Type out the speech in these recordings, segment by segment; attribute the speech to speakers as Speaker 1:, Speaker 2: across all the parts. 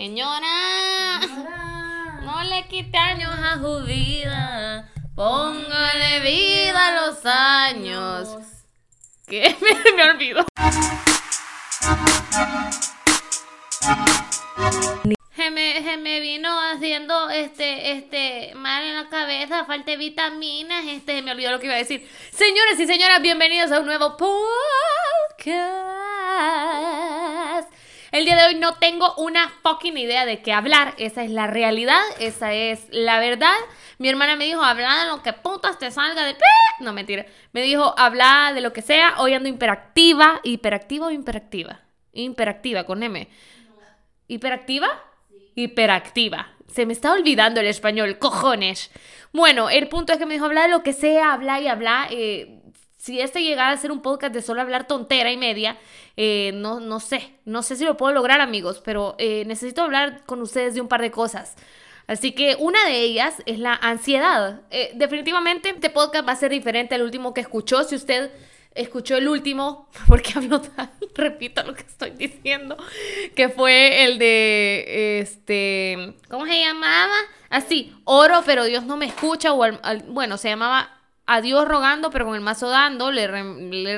Speaker 1: Señora, no le quite años a su vida. Póngale vida a los años. ¿Qué? Me, me olvidó. Se me, se me vino haciendo este, este mal en la cabeza, falta de vitaminas, este, se me olvidó lo que iba a decir. Señores y señoras, bienvenidos a un nuevo podcast. El día de hoy no tengo una fucking idea de qué hablar. Esa es la realidad, esa es la verdad. Mi hermana me dijo, habla de lo que putas te salga de... No, mentira. Me dijo, habla de lo que sea. Hoy ando hiperactiva. ¿Hiperactiva o hiperactiva? Hiperactiva, con M. ¿Hiperactiva? Hiperactiva. Se me está olvidando el español, cojones. Bueno, el punto es que me dijo, habla de lo que sea, habla y habla. Eh, si este llegara a ser un podcast de solo hablar tontera y media, eh, no, no sé, no sé si lo puedo lograr amigos, pero eh, necesito hablar con ustedes de un par de cosas. Así que una de ellas es la ansiedad. Eh, definitivamente este podcast va a ser diferente al último que escuchó. Si usted escuchó el último, porque hablo tal, repito lo que estoy diciendo, que fue el de, este, ¿cómo se llamaba? Así, oro, pero Dios no me escucha, bueno, se llamaba a Dios rogando, pero con el mazo dando, le, le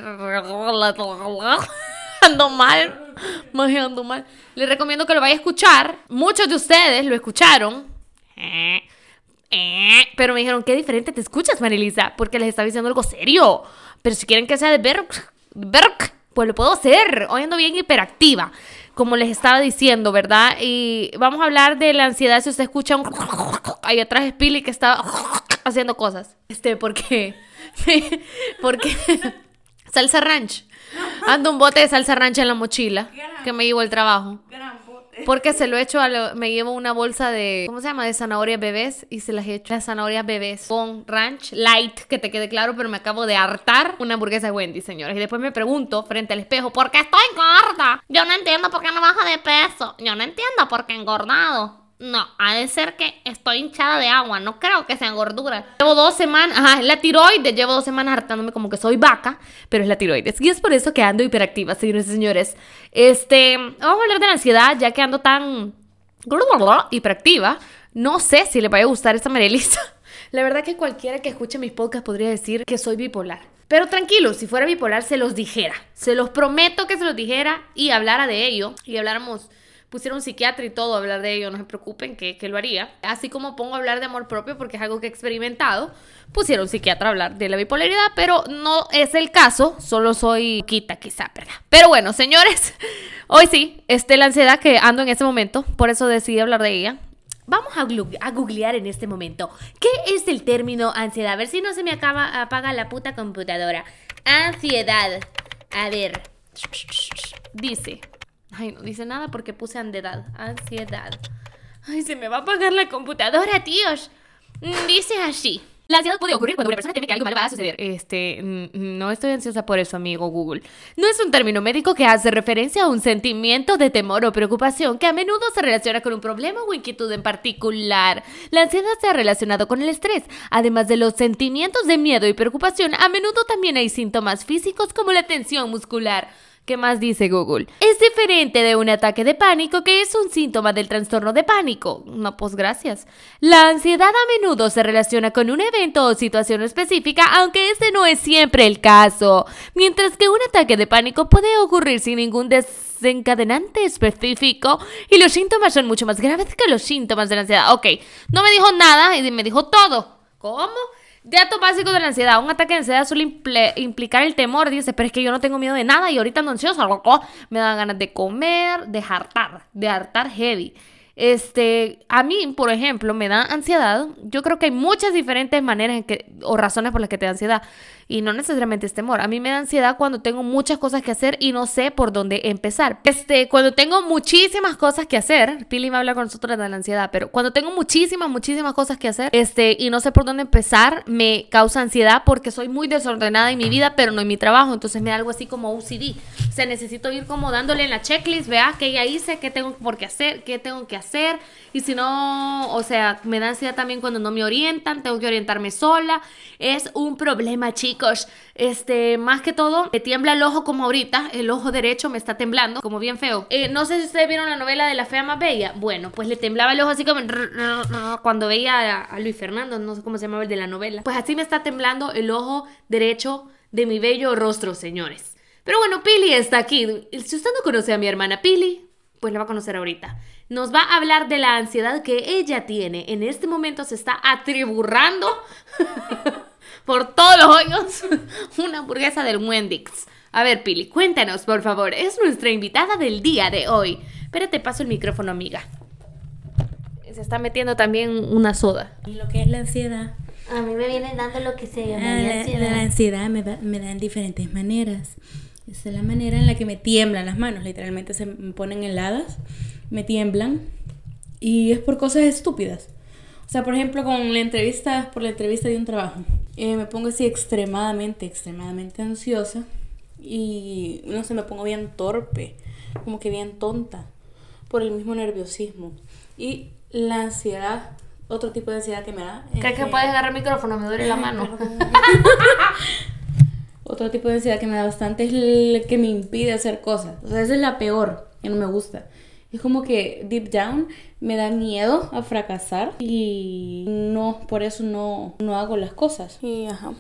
Speaker 1: ando mal, ando mal. Les recomiendo que lo vaya a escuchar. Muchos de ustedes lo escucharon. Pero me dijeron, qué diferente te escuchas, Marilisa, porque les estaba diciendo algo serio. Pero si quieren que sea de Berk, Berk, pues lo puedo hacer. Hoy ando bien hiperactiva, como les estaba diciendo, ¿verdad? Y vamos a hablar de la ansiedad. Si usted escucha un... Ahí atrás es Pili que está haciendo cosas. Este, porque... porque... Salsa ranch. Ando un bote de salsa ranch en la mochila que me llevo al trabajo. Porque se lo he hecho a lo- me llevo una bolsa de, ¿cómo se llama? De zanahorias bebés y se las he hecho las zanahorias bebés con ranch light, que te quede claro, pero me acabo de hartar una hamburguesa de Wendy, señores. Y después me pregunto frente al espejo, ¿por qué estoy gorda? Yo no entiendo por qué no bajo de peso. Yo no entiendo por qué engordado. No, ha de ser que estoy hinchada de agua. No creo que sea gordura. Llevo dos semanas, ajá, es la tiroides. Llevo dos semanas hartándome como que soy vaca, pero es la tiroides. Y es por eso que ando hiperactiva, señores y señores. Este, vamos a hablar de la ansiedad, ya que ando tan hiperactiva. No sé si le vaya a gustar esta Marelisa. La verdad que cualquiera que escuche mis podcasts podría decir que soy bipolar. Pero tranquilo, si fuera bipolar se los dijera. Se los prometo que se los dijera y hablara de ello. Y habláramos, pusiera un psiquiatra y todo a hablar de ello. No se preocupen que, que lo haría. Así como pongo a hablar de amor propio porque es algo que he experimentado. Pusiera un psiquiatra a hablar de la bipolaridad. Pero no es el caso. Solo soy quita quizá, ¿verdad? Pero bueno, señores. Hoy sí, este, la ansiedad que ando en ese momento. Por eso decidí hablar de ella. Vamos a, a googlear en este momento. ¿Qué es el término ansiedad? A ver si no se me acaba, apaga la puta computadora. Ansiedad. A ver. Dice. Ay, no dice nada porque puse ansiedad. Ansiedad. Ay, se me va a apagar la computadora, tíos. Mm, Dice así. La ansiedad puede ocurrir cuando una persona teme que algo malo va a suceder. Este, mm, no estoy ansiosa por eso, amigo Google. No es un término médico que hace referencia a un sentimiento de temor o preocupación que a menudo se relaciona con un problema o inquietud en particular. La ansiedad se ha relacionado con el estrés. Además de los sentimientos de miedo y preocupación, a menudo también hay síntomas físicos como la tensión muscular. ¿Qué más dice Google? Es diferente de un ataque de pánico que es un síntoma del trastorno de pánico. No, pues gracias. La ansiedad a menudo se relaciona con un evento o situación específica, aunque este no es siempre el caso. Mientras que un ataque de pánico puede ocurrir sin ningún desencadenante específico y los síntomas son mucho más graves que los síntomas de la ansiedad. Ok, no me dijo nada y me dijo todo. ¿Cómo? Datos básicos de la ansiedad. Un ataque de ansiedad suele implicar el temor. Dice, pero es que yo no tengo miedo de nada y ahorita ando ansiosa. Me da ganas de comer, de hartar, de hartar heavy. Este, a mí, por ejemplo, me da ansiedad. Yo creo que hay muchas diferentes maneras o razones por las que te da ansiedad. Y no necesariamente es temor. A mí me da ansiedad cuando tengo muchas cosas que hacer y no sé por dónde empezar. Este, cuando tengo muchísimas cosas que hacer, Pili me habla con nosotros de la ansiedad, pero cuando tengo muchísimas, muchísimas cosas que hacer, este, y no sé por dónde empezar, me causa ansiedad porque soy muy desordenada en mi vida, pero no en mi trabajo. Entonces me da algo así como OCD. O sea, necesito ir como dándole en la checklist, vea qué ya hice, qué tengo por qué hacer, qué tengo que hacer. Y si no, o sea, me da ansiedad también cuando no me orientan, tengo que orientarme sola. Es un problema, chicos. Este, más que todo, me tiembla el ojo como ahorita, el ojo derecho me está temblando, como bien feo. Eh, no sé si ustedes vieron la novela de La Fea Más Bella. Bueno, pues le temblaba el ojo así como cuando veía a, Luis Fernando, no sé cómo se llamaba el de la novela. Pues así me está temblando el ojo derecho de mi bello rostro, señores. Pero bueno, Pili está aquí. Si usted no conoce a mi hermana Pili, pues la va a conocer ahorita. Nos va a hablar de la ansiedad que ella tiene. En este momento se está atriburrando por todos los hoyos una hamburguesa del Wendy's. A ver, Pili, cuéntanos, por favor. Es nuestra invitada del día de hoy. Espérate, paso el micrófono, amiga. Se está metiendo también una soda.
Speaker 2: Y lo que es la ansiedad.
Speaker 3: A mí me viene dando lo que se llama
Speaker 2: ah, la, ansiedad. La ansiedad me me da en diferentes maneras. Esa es la manera en la que me tiemblan las manos, literalmente se me ponen heladas, me tiemblan y es por cosas estúpidas. O sea, por ejemplo, con la entrevista, por la entrevista de un trabajo, eh, me pongo así extremadamente, extremadamente ansiosa y no sé, me pongo bien torpe, como que bien tonta por el mismo nerviosismo. Y la ansiedad, otro tipo de ansiedad que me da.
Speaker 1: ¿Crees que, puedes agarrar el micrófono? Me duele la mano.
Speaker 2: Otro tipo de ansiedad que me da bastante es el que me impide hacer cosas. O sea, esa es la peor, que no me gusta. Es como que deep down me da miedo a fracasar y no, por eso no, no hago las cosas. Y ajá.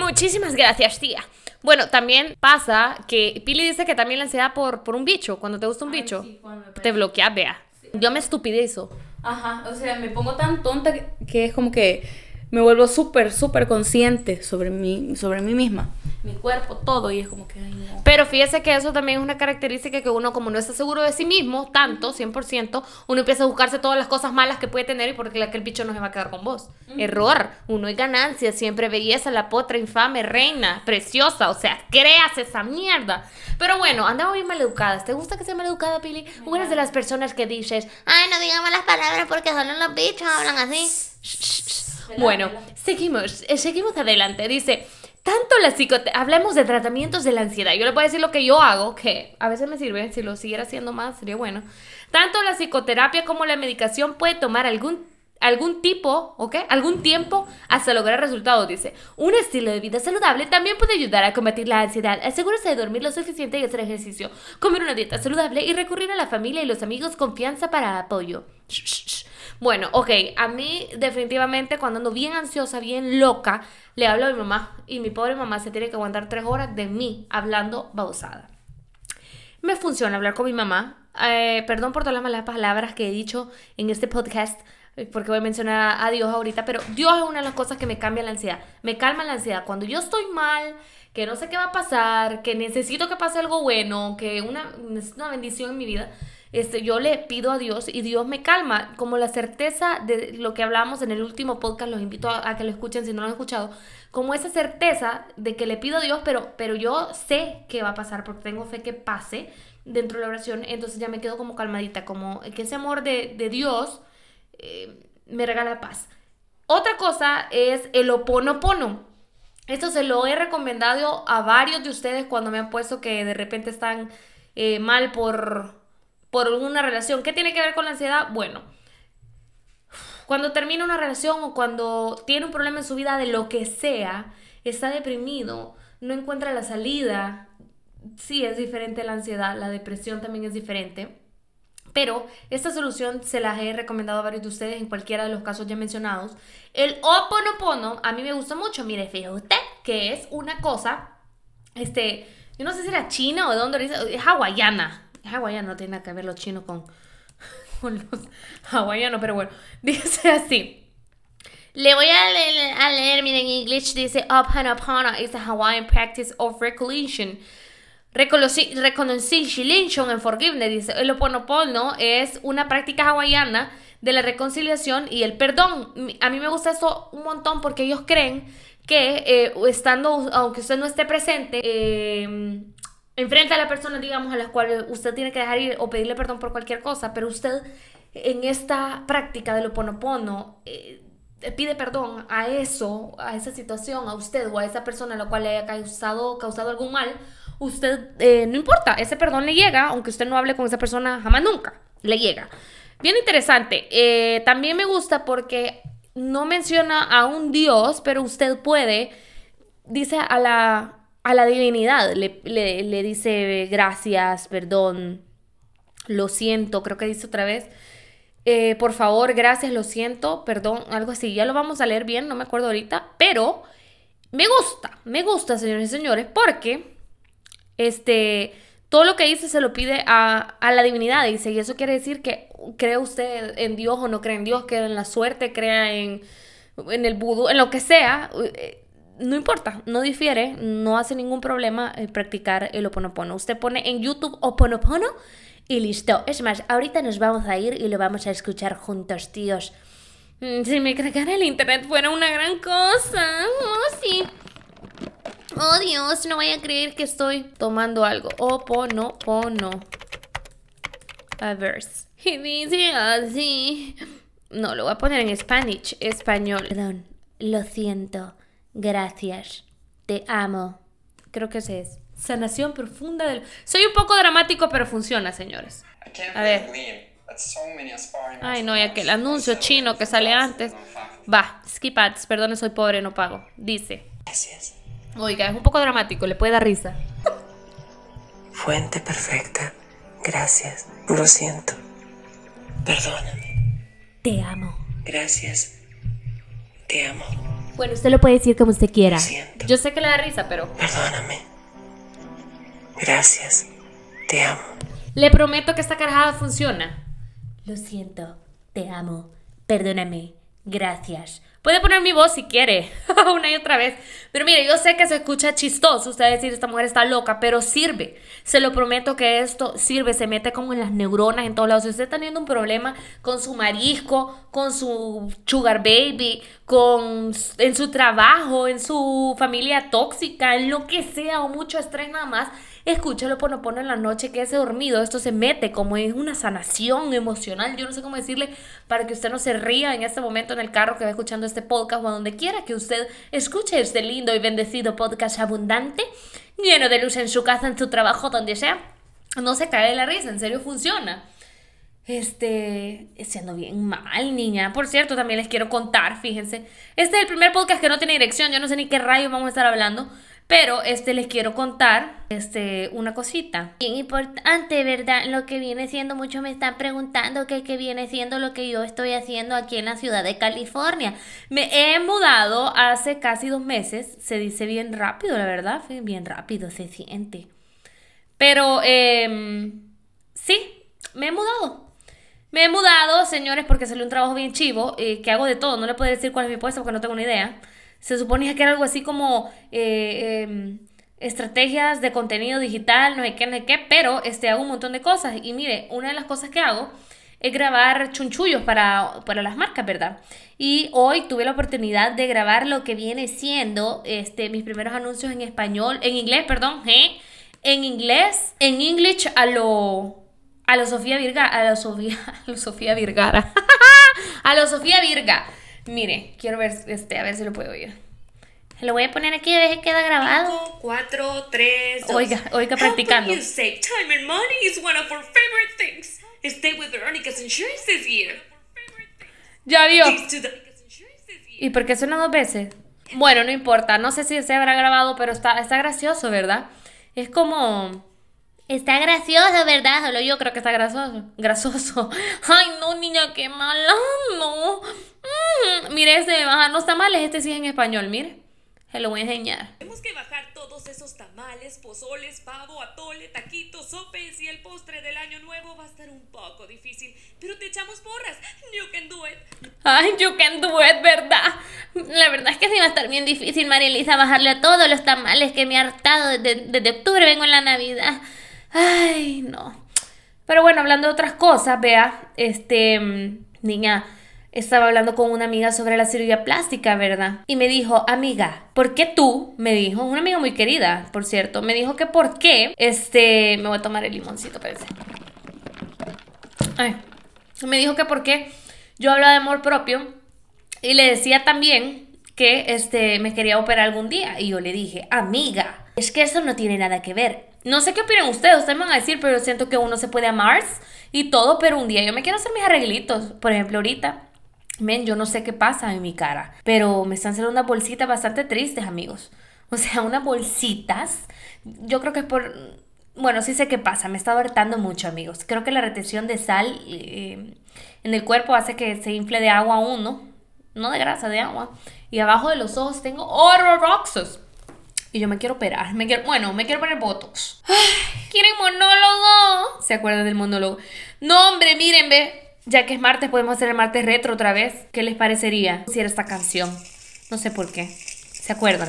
Speaker 1: Muchísimas gracias, tía. Bueno, también pasa que Pili dice que también la ansiedad por, por un bicho, cuando te gusta un bicho, te bloquea, vea. Yo me estupidezo.
Speaker 2: Ajá, o sea, me pongo tan tonta que es como que me vuelvo súper, súper consciente sobre mí, sobre mí misma. Mi cuerpo, todo, y es como que...
Speaker 1: Pero fíjese que eso también es una característica que uno, como no está seguro de sí mismo, tanto, 100%, uno empieza a buscarse todas las cosas malas que puede tener y porque aquel bicho no se va a quedar con vos. Error. Uno es ganancia, siempre belleza, la potra infame, reina, preciosa. O sea, creas esa mierda. Pero bueno, andamos bien maleducadas. ¿Te gusta que sea maleducada, Pili? Una de las personas que dices, ay, no digamos las palabras porque solo los bichos hablan así. Bueno, seguimos, eh, seguimos adelante. Dice, tanto la psicoterapia, hablemos de tratamientos de la ansiedad. Yo le voy a decir lo que yo hago, que a veces me sirve, si lo siguiera haciendo más sería bueno. Tanto la psicoterapia como la medicación puede tomar algún algún tipo, ¿ok? Algún tiempo hasta lograr resultados, dice. Un estilo de vida saludable también puede ayudar a combatir la ansiedad. Asegúrese de dormir lo suficiente y hacer ejercicio, comer una dieta saludable y recurrir a la familia y los amigos confianza para apoyo. Bueno, ok, a mí definitivamente cuando ando bien ansiosa, bien loca, le hablo a mi mamá y mi pobre mamá se tiene que aguantar tres horas de mí hablando bausada. Me funciona hablar con mi mamá. Eh, perdón por todas las malas palabras que he dicho en este podcast, porque voy a mencionar a Dios ahorita, pero Dios es una de las cosas que me cambia la ansiedad, me calma la ansiedad. Cuando yo estoy mal, que no sé qué va a pasar, que necesito que pase algo bueno, que una, una bendición en mi vida, este, yo le pido a Dios y Dios me calma, como la certeza de lo que hablamos en el último podcast, los invito a, que lo escuchen si no lo han escuchado, como esa certeza de que le pido a Dios, pero, pero yo sé que va a pasar porque tengo fe que pase dentro de la oración, entonces ya me quedo como calmadita, como que ese amor de, Dios eh, me regala paz. Otra cosa es el oponopono. Esto se lo he recomendado a varios de ustedes cuando me han puesto que de repente están eh, mal por por una relación. ¿Qué tiene que ver con la ansiedad? Bueno, cuando termina una relación o cuando tiene un problema en su vida de lo que sea, está deprimido, no encuentra la salida. Sí, es diferente la ansiedad, la depresión también es diferente. Pero esta solución se las he recomendado a varios de ustedes en cualquiera de los casos ya mencionados. El Oponopono a mí me gusta mucho. Mire, fíjate usted que es una cosa, este, yo no sé si era china o de dónde es hawaiana hawaiano, no tiene nada que ver los chinos con, con los hawaianos, pero bueno, dice así. Le voy a leer, a leer miren, en inglés dice Opanapana is a Hawaiian practice of reconciliation. Reconciliation and forgiveness, dice. El Oponopono es una práctica hawaiana de la reconciliación y el perdón. A mí me gusta esto un montón porque ellos creen que eh, estando, aunque usted no esté presente, eh, enfrenta a la persona, digamos, a la cual usted tiene que dejar ir o pedirle perdón por cualquier cosa, pero usted en esta práctica del oponopono eh, pide perdón a eso, a esa situación, a usted o a esa persona a la cual le haya causado, causado algún mal, usted, eh, no importa, ese perdón le llega, aunque usted no hable con esa persona jamás nunca, le llega. Bien interesante. Eh, también me gusta porque no menciona a un Dios, pero usted puede, dice a la, a la divinidad, le, le, dice gracias, perdón, lo siento, creo que dice otra vez. Eh, por favor, gracias, lo siento, perdón, algo así. Ya lo vamos a leer bien, no me acuerdo ahorita, pero me gusta, me gusta, señores y señores, porque este, todo lo que dice se lo pide a, a la divinidad, dice, y eso quiere decir que cree usted en Dios o no cree en Dios, cree en la suerte, crea en, en el vudú, en lo que sea. No importa, no difiere, no hace ningún problema eh, practicar el oponopono. Usted pone en YouTube oponopono y listo. Es más, ahorita nos vamos a ir y lo vamos a escuchar juntos, tíos. Mm, Si me cargara el internet fuera una gran cosa. Oh, sí. Oh, Dios, no voy a creer que estoy tomando algo. Oponopono. A verse. Y dice así. No, lo voy a poner en Spanish, español.
Speaker 3: Perdón, lo siento. Gracias. Te amo.
Speaker 1: Creo que ese es. Sanación profunda del... Soy un poco dramático, pero funciona, señores. A ver. Ay, no, y aquel anuncio chino que sale antes. Va, skip ads, perdone, soy pobre, no pago. Dice.
Speaker 4: Gracias.
Speaker 1: Oiga, es un poco dramático, le puede dar risa.
Speaker 4: Fuente perfecta. Gracias. Lo siento. Perdóname.
Speaker 3: Te amo.
Speaker 4: Gracias. Te amo.
Speaker 3: Bueno, usted lo puede decir como usted quiera.
Speaker 4: Lo siento.
Speaker 1: Yo sé que le da risa, pero
Speaker 4: Perdóname. Gracias. Te amo.
Speaker 1: le prometo que esta carajada funciona.
Speaker 3: Lo siento. Te amo. Perdóname. Gracias.
Speaker 1: Puede poner mi voz si quiere, una y otra vez. Pero mire, yo sé que se escucha chistoso usted decir esta mujer está loca, pero sirve. Se lo prometo que esto sirve, se mete como en las neuronas en todos lados. Si usted está teniendo un problema con su marisco, con su sugar baby, con en su trabajo, en su familia tóxica, en lo que sea o mucho estrés nada más, escúchalo por no poner en la noche, quédese dormido. Esto se mete como en una sanación emocional. Yo no sé cómo decirle para que usted no se ría en este momento en el carro que va escuchando este podcast o a donde quiera que usted escuche este lindo y bendecido podcast abundante, lleno de luz en su casa, en su trabajo, donde sea. No se cae de la risa, en serio funciona. Este, siendo bien mal, niña. Por cierto, también les quiero contar, fíjense. Este es el primer podcast que no tiene dirección. Yo no sé ni qué rayos vamos a estar hablando. Pero este les quiero contar este una cosita.
Speaker 3: Bien importante, ¿verdad? Lo que viene siendo, muchos me están preguntando que qué viene siendo lo que yo estoy haciendo aquí en la ciudad de California.
Speaker 1: Me he mudado hace casi dos meses. Se dice bien rápido, la verdad. Bien rápido se siente. Pero em, sí, me he mudado. Me he mudado, señores, porque salió un trabajo bien chivo, eh, que hago de todo. No le puedo decir cuál es mi puesto porque no tengo ni idea. Se suponía que era algo así como eh, em, estrategias de contenido digital, no sé qué, no sé qué, pero este, hago un montón de cosas. Y mire, una de las cosas que hago es grabar chunchullos para, para las marcas, ¿verdad? Y hoy tuve la oportunidad de grabar lo que viene siendo este, mis primeros anuncios en español, en inglés, perdón, ¿eh? en inglés, en English a lo a lo Sofía Virga, a lo Sofía, a lo Sofía Virgara, a lo Sofía Virga. Mire, quiero ver, este, a ver si lo puedo oír.
Speaker 3: Lo voy a poner aquí a ver si queda grabado.
Speaker 5: 4, 3, 2.
Speaker 1: Oiga, oiga, practicando.
Speaker 5: Helping you save time and money is one of our favorite things. Stay with Veronica's Insurance this year.
Speaker 1: Ya vio. ¿Y por qué suena dos veces? Bueno, no importa, no sé si se habrá grabado, pero está, está gracioso, ¿verdad? Es como...
Speaker 3: Está gracioso, ¿verdad?
Speaker 1: Solo yo creo que está grasoso. Grasoso. Ay, no, niña, qué mala. No. Mm, mire, este bajar los tamales, este sí es en español, mire. Se lo voy a enseñar.
Speaker 5: Tenemos que bajar todos esos tamales, pozoles, pavo, atole, taquitos, sopes y el postre del año nuevo va a estar un poco difícil. Pero te echamos porras. You can do it.
Speaker 1: Ay, you can do it, ¿verdad? La verdad es que sí va a estar bien difícil, María Elisa, bajarle a todos los tamales que me ha hartado desde, desde octubre, vengo en la Navidad. Ay, no. Pero bueno, hablando de otras cosas, vea, este, mm, niña, estaba hablando con una amiga sobre la cirugía plástica, ¿verdad? Y me dijo, amiga, ¿por qué tú? Me dijo, una amiga muy querida, por cierto, me dijo que por qué, este, me voy a tomar el limoncito, parece. Ay, me dijo que por qué yo hablaba de amor propio y le decía también que este, me quería operar algún día. Y yo le dije, amiga, Es que eso no tiene nada que ver. No sé qué opinan ustedes, ustedes me van a decir, pero siento que uno se puede amar y todo, pero un día yo me quiero hacer mis arreglitos. Por ejemplo, ahorita, men, yo no sé qué pasa en mi cara, pero me están haciendo unas bolsitas bastante tristes, amigos. O sea, unas bolsitas. Yo creo que es por. Bueno, sí sé qué pasa, me está hartando mucho, amigos. Creo que la retención de sal eh, en el cuerpo hace que se infle de agua uno, no de grasa, de agua. Y abajo de los ojos tengo horroroxos. Y yo me quiero operar. Me quiero, bueno, me quiero poner botox. Ay, ¿Quieren monólogo? ¿Se acuerdan del monólogo? No, hombre, miren, ve. Ya que es martes, podemos hacer el martes retro otra vez. ¿Qué les parecería si era esta canción? No sé por qué. ¿Se acuerdan?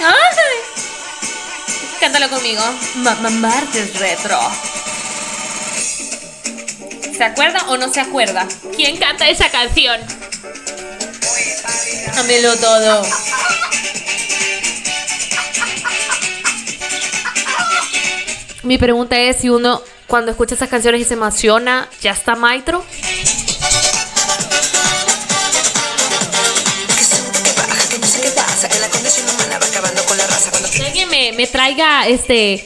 Speaker 1: ¡Ay! Cántalo conmigo. Ma- ma- martes retro. ¿Se acuerda o no se acuerda? ¿Quién canta esa canción? Dámelo todo. Mi pregunta es si uno cuando escucha esas canciones y se emociona, ¿ya está maitro? Alguien me, me traiga este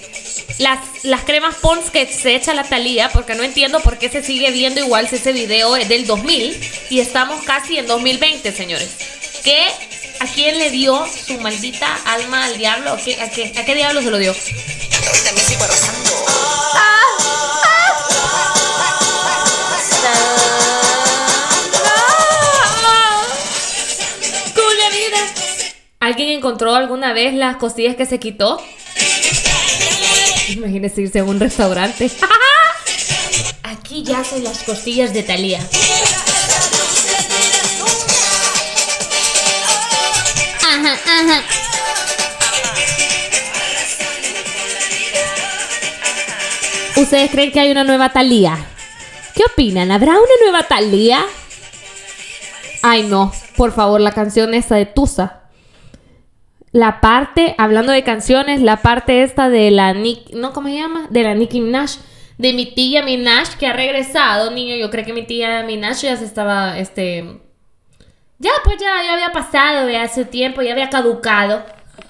Speaker 1: las, las cremas Pons que se echa la Talía, porque no entiendo por qué se sigue viendo igual si ese video es del 2000 y estamos casi en 2020, señores. ¿Qué? ¿A quién le dio su maldita alma al diablo? ¿A qué, a qué, a qué diablo se lo dio?
Speaker 4: hoy también sigo arrasando.
Speaker 1: ¿Alguien encontró alguna vez las costillas que se quitó? Imagínese irse a un restaurante. Aquí ya son las costillas de Talía. Ajá, ajá. ¿Ustedes creen que hay una nueva Talía? ¿Qué opinan? ¿Habrá una nueva Talía? Ay, no. Por favor, la canción esta de Tusa. La parte, hablando de canciones, la parte esta de la Nick, ¿no? ¿Cómo se llama? De la Nicki Minaj. De mi tía Minaj, que ha regresado, niño. Yo creo que mi tía Minaj ya se estaba, este... Ya, pues ya, ya había pasado, ya hace tiempo, ya había caducado.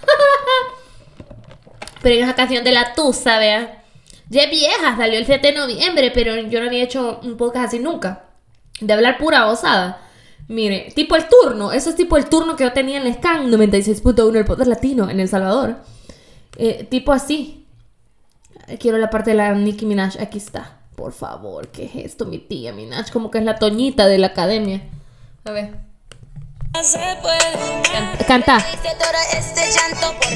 Speaker 1: pero en esa canción de la Tusa, vea. Ya es vieja, salió el 7 de noviembre, pero yo no había hecho un podcast así nunca. De hablar pura osada. Mire, tipo el turno, eso es tipo el turno que yo tenía en el SCAN 96.1, el podcast latino en El Salvador. Eh, tipo así. Quiero la parte de la Nicki Minaj, aquí está. Por favor, ¿qué es esto, mi tía Minaj? Como que es la toñita de la academia. A ver. Can- Canta.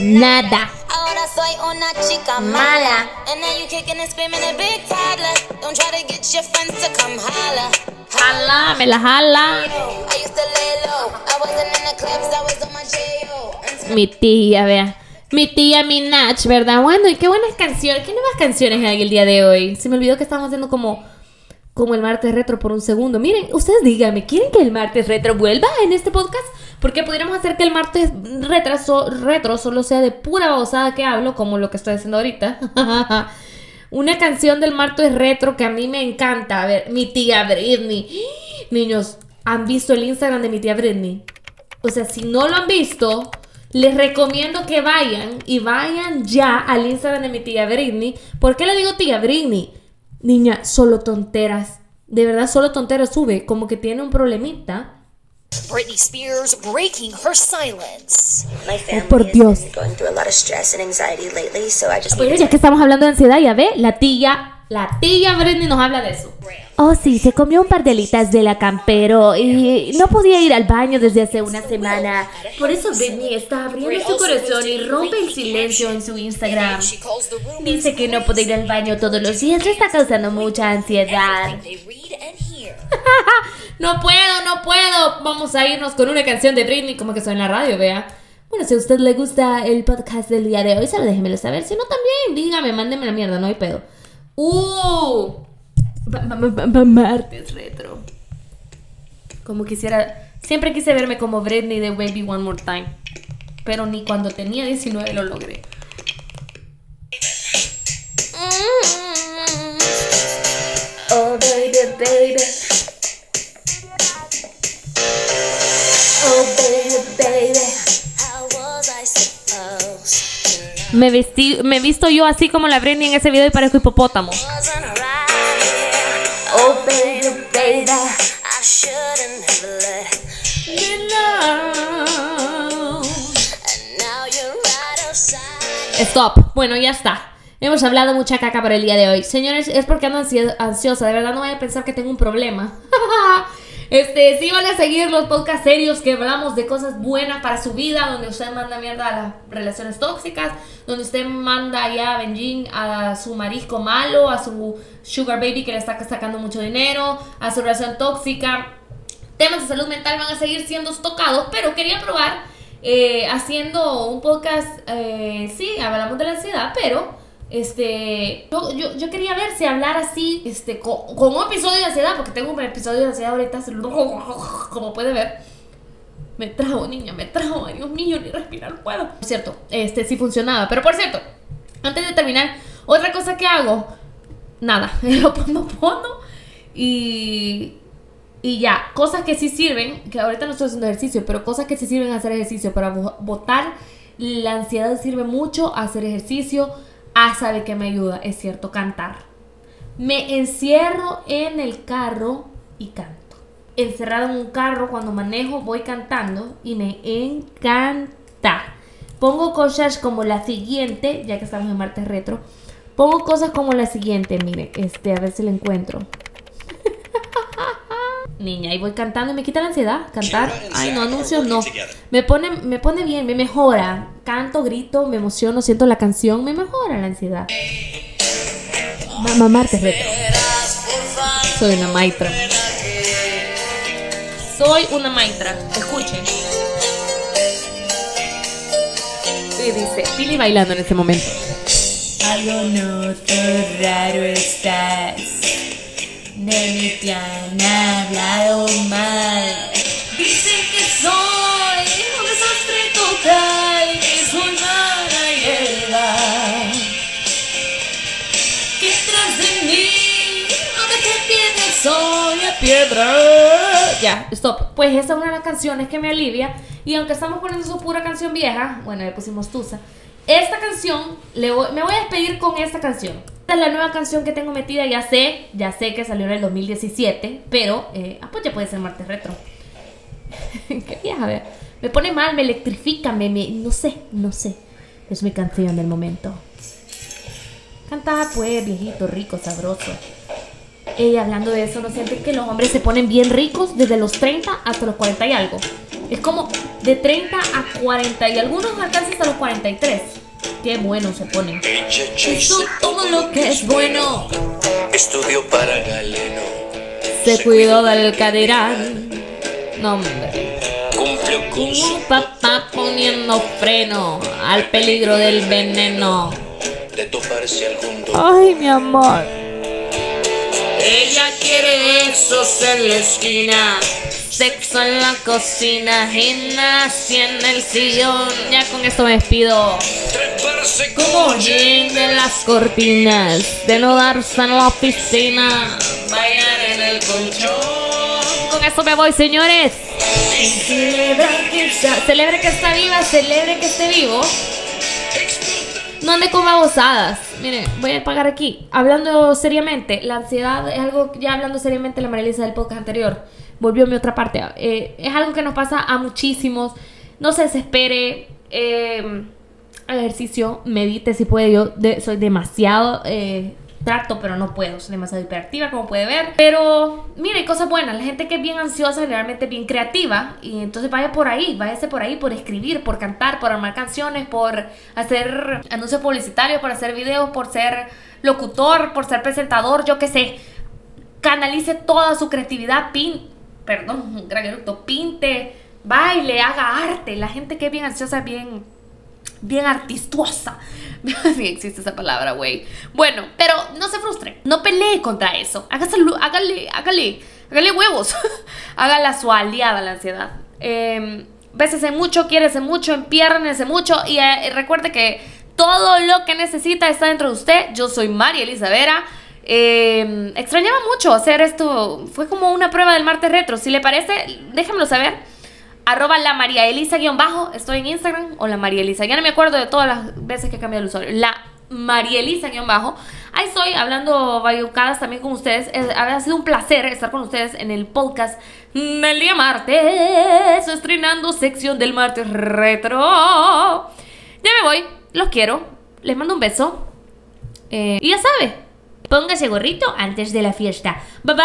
Speaker 1: Nada.
Speaker 6: Ahora soy una chica mala. And now you kicking and screaming a big toddler. Don't try to get your friends to come holla.
Speaker 1: Jala, me la jala.
Speaker 6: I used to lay low. I wasn't in the clubs, I was on my J.O. Until
Speaker 1: Mi tía, vea. Mi tía Minaj, ¿verdad? Bueno, y qué buenas canciones. ¿Qué nuevas canciones hay el día de hoy? Se me olvidó que estábamos haciendo como, como el martes retro por un segundo. Miren, ustedes díganme, ¿quieren que el martes retro vuelva en este podcast? Porque pudiéramos hacer que el martes retro, so- retro solo sea de pura babosada que hablo, como lo que estoy haciendo ahorita. Una canción del martes retro que a mí me encanta. A ver, mi tía Britney. Niños, ¿han visto el Instagram de mi tía Britney? O sea, si no lo han visto, les recomiendo que vayan y vayan ya al Instagram de mi tía Britney. ¿Por qué le digo tía Britney? Niña, solo tonteras. De verdad, solo tonteras sube. Como que tiene un problemita.
Speaker 7: Britney Spears breaking her silence.
Speaker 4: My family
Speaker 1: por
Speaker 4: has
Speaker 1: Dios.
Speaker 4: been going through a lot of stress and anxiety lately, so I just
Speaker 1: Oye,
Speaker 4: needed
Speaker 1: ya que estamos hablando de ansiedad, ya ve, la tía, la tía Britney nos habla de eso.
Speaker 8: Oh, sí, se comió un par de alitas de la campero y no podía ir al baño desde hace una semana.
Speaker 1: Por eso Britney está abriendo su corazón y rompe el silencio en su Instagram.
Speaker 8: Dice que no puede ir al baño todos los días, le está causando mucha ansiedad.
Speaker 1: No puedo, no puedo. Vamos a irnos con una canción de Britney como que suena en la radio, vea. Bueno, si a usted le gusta el podcast del día de hoy, solo déjemelo saber. Si no, también, dígame, mándeme la mierda, no hay pedo. ¡Uh! Ma- ma- ma- ma- Martes retro. Como quisiera. Siempre quise verme como Britney de Baby One More Time. Pero ni cuando tenía 19 lo logré.
Speaker 8: Oh, baby, baby. Oh, baby, baby.
Speaker 1: Me vestí, me visto yo así como la Brenny en ese video y parezco hipopótamo.
Speaker 6: wasn't right here. Oh, baby, baby, I shouldn't have let you know. And now you're right outside.
Speaker 1: Stop. Bueno, ya está. Hemos hablado mucha caca para el día de hoy. Señores, es porque ando ansi- ansiosa. De verdad no vayan a pensar que tengo un problema. Este, sí van a seguir los podcasts serios que hablamos de cosas buenas para su vida, donde usted manda mierda a las relaciones tóxicas, donde usted manda ya a Benjin a su marisco malo, a su sugar baby que le está sacando mucho dinero, a su relación tóxica. Temas de salud mental van a seguir siendo tocados, pero quería probar eh, haciendo un podcast, eh, sí, hablamos de la ansiedad, pero este, yo, yo, yo quería ver si hablar así, este, con, con un episodio de ansiedad, porque tengo un episodio de ansiedad ahorita, como puede ver. Me trago, niña, me trago, ay Dios mío, ni respirar puedo. Es cierto, este sí funcionaba, pero por cierto, antes de terminar, otra cosa que hago, nada, lo pongo fondo y y ya, cosas que sí sirven, que ahorita no estoy haciendo ejercicio, pero cosas que sí sirven hacer ejercicio para botar la ansiedad sirve mucho hacer ejercicio. Ah, sabe que me ayuda, es cierto, cantar. Me encierro en el carro y canto. Encerrado en un carro cuando manejo voy cantando y me encanta. Pongo cosas como la siguiente, ya que estamos en martes retro. Pongo cosas como la siguiente, mire, este, a ver si la encuentro. Niña, y voy cantando y me quita la ansiedad. Cantar. Ay, no, anuncios no. Me pone, me pone bien, me mejora. Canto, grito, me emociono, siento la canción, me mejora la ansiedad. Mamá Martes Retro. Soy una maitra. Soy una maitra. Escuchen. Y dice, Pili bailando en ese momento.
Speaker 2: Algo noto raro estás. De mí te hablado mal. Dicen que soy un desastre total. Que soy mala hierba. Que tras de mí, donde te pierdes, soy a piedra.
Speaker 1: Ya, stop. Pues esa es una de las canciones que me alivia. Y aunque estamos poniendo su pura canción vieja, bueno, le pusimos Tusa. Esta canción, me voy a despedir con esta canción. Esta es la nueva canción que tengo metida, ya sé, ya sé que salió en el 2017, pero, eh, ah, pues ya puede ser martes retro. Qué vieja, ver. Me pone mal, me electrifica, me, me- no sé, no sé. Es mi canción del momento. Cantaba pues, viejito, rico, sabroso. Ella hablando de eso, ¿no sienten que los hombres se ponen bien ricos desde los 30 hasta los 40 y algo? Es como de 30 a 40 y algunos alcanzan hasta los 43. Qué bueno se ponen.
Speaker 2: Eso todo lo que es bueno.
Speaker 9: Estudio para galeno.
Speaker 1: Se cuidó del cadirán. No, hombre.
Speaker 9: Cumplió con
Speaker 1: Un
Speaker 9: su
Speaker 1: papá poniendo freno al peligro del veneno.
Speaker 9: de toparse algún do.
Speaker 1: Ay, mi amor.
Speaker 2: Ella quiere besos en la esquina.
Speaker 1: Sexo en la cocina, gimnasia en el sillón. Ya con esto me despido.
Speaker 2: Como
Speaker 1: Oyen de las cortinas, de no darse en la oficina.
Speaker 2: bailar en el colchón.
Speaker 1: Con esto me voy, señores.
Speaker 2: Celebra que está.
Speaker 1: Celebre que está viva, celebre que esté vivo. No ande con babosadas. Mire, voy a pagar aquí. Hablando seriamente, la ansiedad es algo, ya hablando seriamente, la Marilisa del podcast anterior, volvió a mi otra parte. Eh, es algo que nos pasa a muchísimos. No se desespere. Eh, ejercicio, medite si puede. Yo soy demasiado. eh, trato, pero no puedo. Soy demasiado hiperactiva, como puede ver. Pero, mire, hay cosas buenas. La gente que es bien ansiosa, generalmente es bien creativa. Y entonces vaya por ahí, váyase por ahí, por escribir, por cantar, por armar canciones, por hacer anuncios publicitarios, por hacer videos, por ser locutor, por ser presentador, yo qué sé. Canalice toda su creatividad, pin, perdón, gran eructo, pinte, baile, haga arte. La gente que es bien ansiosa bien bien artistuosa. Sí existe esa palabra, güey. Bueno, pero no se frustre. No pelee contra eso. Hágase, hágale, hágale, hágale huevos. Hágala su aliada la ansiedad. Eh, bésese mucho, quiérese mucho, empiérnese mucho. Y eh, recuerde que todo lo que necesita está dentro de usted. Yo soy María Elizabeth. Eh, extrañaba mucho hacer esto. Fue como una prueba del martes retro. Si le parece, déjenmelo saber. Arroba la María Elisa guion bajo, estoy en Instagram, o la María Elisa, ya no me acuerdo de todas las veces que he cambiado el usuario, la María Elisa guion bajo, ahí estoy hablando bayucadas también con ustedes, Es- ha sido un placer estar con ustedes en el podcast del día martes, estrenando sección del martes retro, ya me voy, los quiero, les mando un beso, eh, y ya sabe,
Speaker 8: Póngase gorrito antes de la fiesta.
Speaker 1: bye bye.